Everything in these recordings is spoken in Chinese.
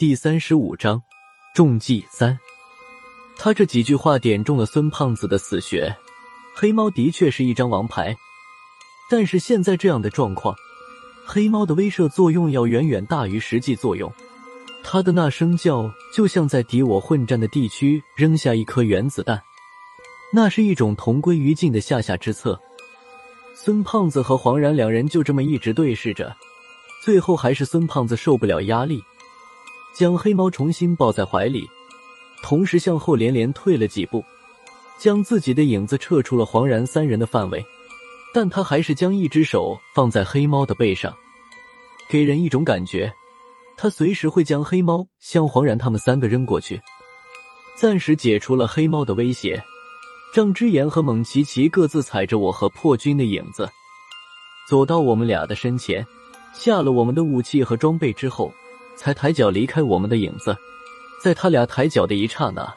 第三十五章中计三。他这几句话点中了孙胖子的死穴。黑猫的确是一张王牌，但是现在这样的状况，黑猫的威慑作用要远远大于实际作用。他的那声叫，就像在敌我混战的地区扔下一颗原子弹，那是一种同归于尽的下下之策。孙胖子和黄然两人就这么一直对视着，最后还是孙胖子受不了压力。将黑猫重新抱在怀里，同时向后连连退了几步，将自己的影子撤出了黄然三人的范围。但他还是将一只手放在黑猫的背上，给人一种感觉，他随时会将黑猫向黄然他们三个扔过去，暂时解除了黑猫的威胁。张之言和蒙奇奇各自踩着我和破军的影子，走到我们俩的身前，下了我们的武器和装备之后。才抬脚离开我们的影子，在他俩抬脚的一刹那，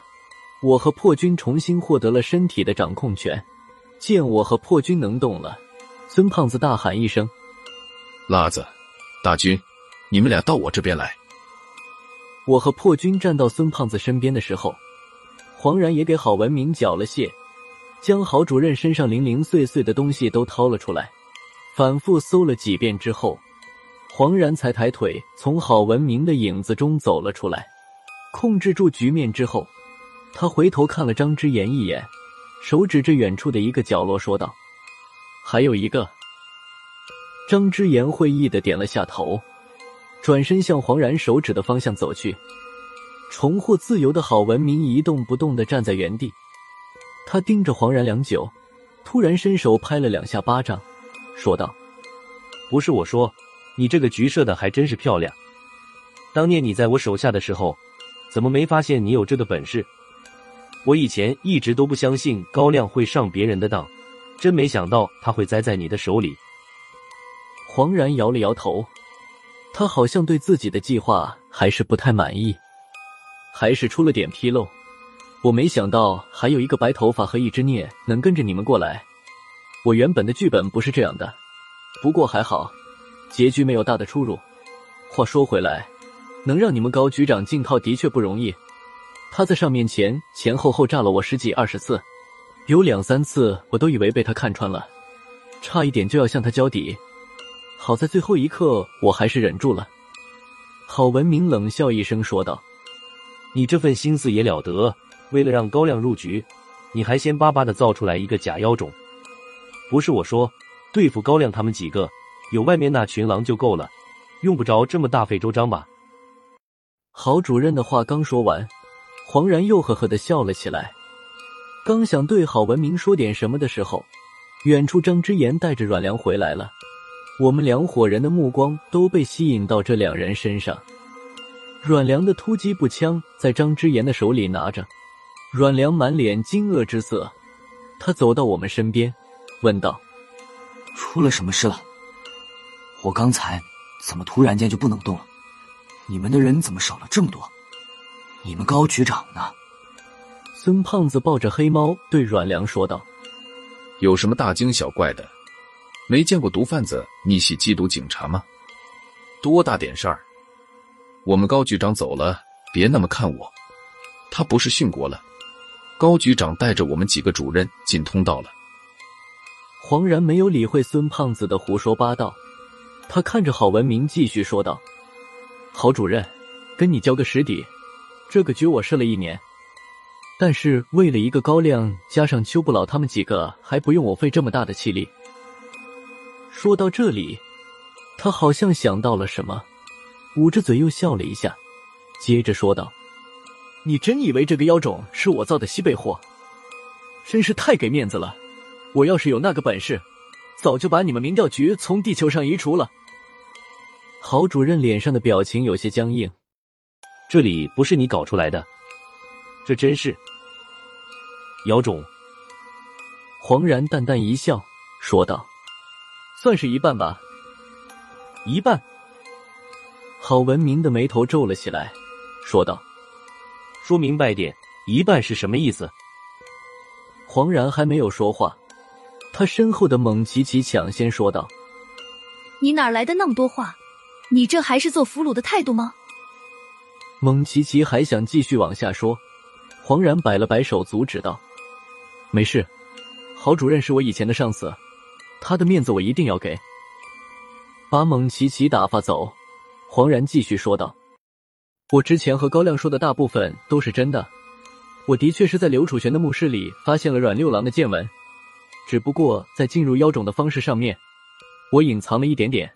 我和破军重新获得了身体的掌控权。见我和破军能动了，孙胖子大喊一声：“辣子，大军，你们俩到我这边来！”我和破军站到孙胖子身边的时候，黄然也给郝文明缴了械，将郝主任身上零零碎碎的东西都掏了出来，反复搜了几遍之后。黄然才抬腿从郝文明的影子中走了出来，控制住局面之后，他回头看了张之言一眼，手指着远处的一个角落说道：“还有一个。”张之言会意的点了下头，转身向黄然手指的方向走去。重获自由的郝文明一动不动的站在原地，他盯着黄然良久，突然伸手拍了两下巴掌，说道：“不是我说。”你这个局设的还真是漂亮。当年你在我手下的时候，怎么没发现你有这个本事？我以前一直都不相信高亮会上别人的当，真没想到他会栽在你的手里。黄然摇了摇头，他好像对自己的计划还是不太满意，还是出了点纰漏。我没想到还有一个白头发和一只孽能跟着你们过来。我原本的剧本不是这样的，不过还好。结局没有大的出入。话说回来，能让你们高局长进套的确不容易。他在上面前前后后炸了我十几二十次，有两三次我都以为被他看穿了，差一点就要向他交底。好在最后一刻我还是忍住了。郝文明冷笑一声说道：“你这份心思也了得，为了让高亮入局，你还先巴巴的造出来一个假妖种。不是我说，对付高亮他们几个。”有外面那群狼就够了，用不着这么大费周章吧？郝主任的话刚说完，黄然又呵呵的笑了起来。刚想对郝文明说点什么的时候，远处张之言带着阮良回来了。我们两伙人的目光都被吸引到这两人身上。阮良的突击步枪在张之言的手里拿着，阮良满脸惊愕之色。他走到我们身边，问道：“出了什么事了？”我刚才怎么突然间就不能动了？你们的人怎么少了这么多？你们高局长呢？孙胖子抱着黑猫对阮良说道：“有什么大惊小怪的？没见过毒贩子逆袭缉毒警察吗？多大点事儿？我们高局长走了，别那么看我。他不是殉国了？高局长带着我们几个主任进通道了。”黄然没有理会孙胖子的胡说八道。他看着郝文明，继续说道：“郝主任，跟你交个实底，这个局我设了一年，但是为了一个高亮，加上邱不老他们几个，还不用我费这么大的气力。”说到这里，他好像想到了什么，捂着嘴又笑了一下，接着说道：“你真以为这个妖种是我造的西北货？真是太给面子了！我要是有那个本事……”早就把你们民调局从地球上移除了。郝主任脸上的表情有些僵硬。这里不是你搞出来的，这真是姚总。黄然淡淡一笑，说道：“算是一半吧。”一半。郝文明的眉头皱了起来，说道：“说明白点，一半是什么意思？”黄然还没有说话。他身后的蒙奇奇抢先说道：“你哪来的那么多话？你这还是做俘虏的态度吗？”蒙奇奇还想继续往下说，黄然摆了摆手阻止道：“没事，郝主任是我以前的上司，他的面子我一定要给。”把蒙奇奇打发走，黄然继续说道：“我之前和高亮说的大部分都是真的，我的确是在刘楚玄的墓室里发现了阮六郎的剑纹，只不过在进入妖种的方式上面，我隐藏了一点点。”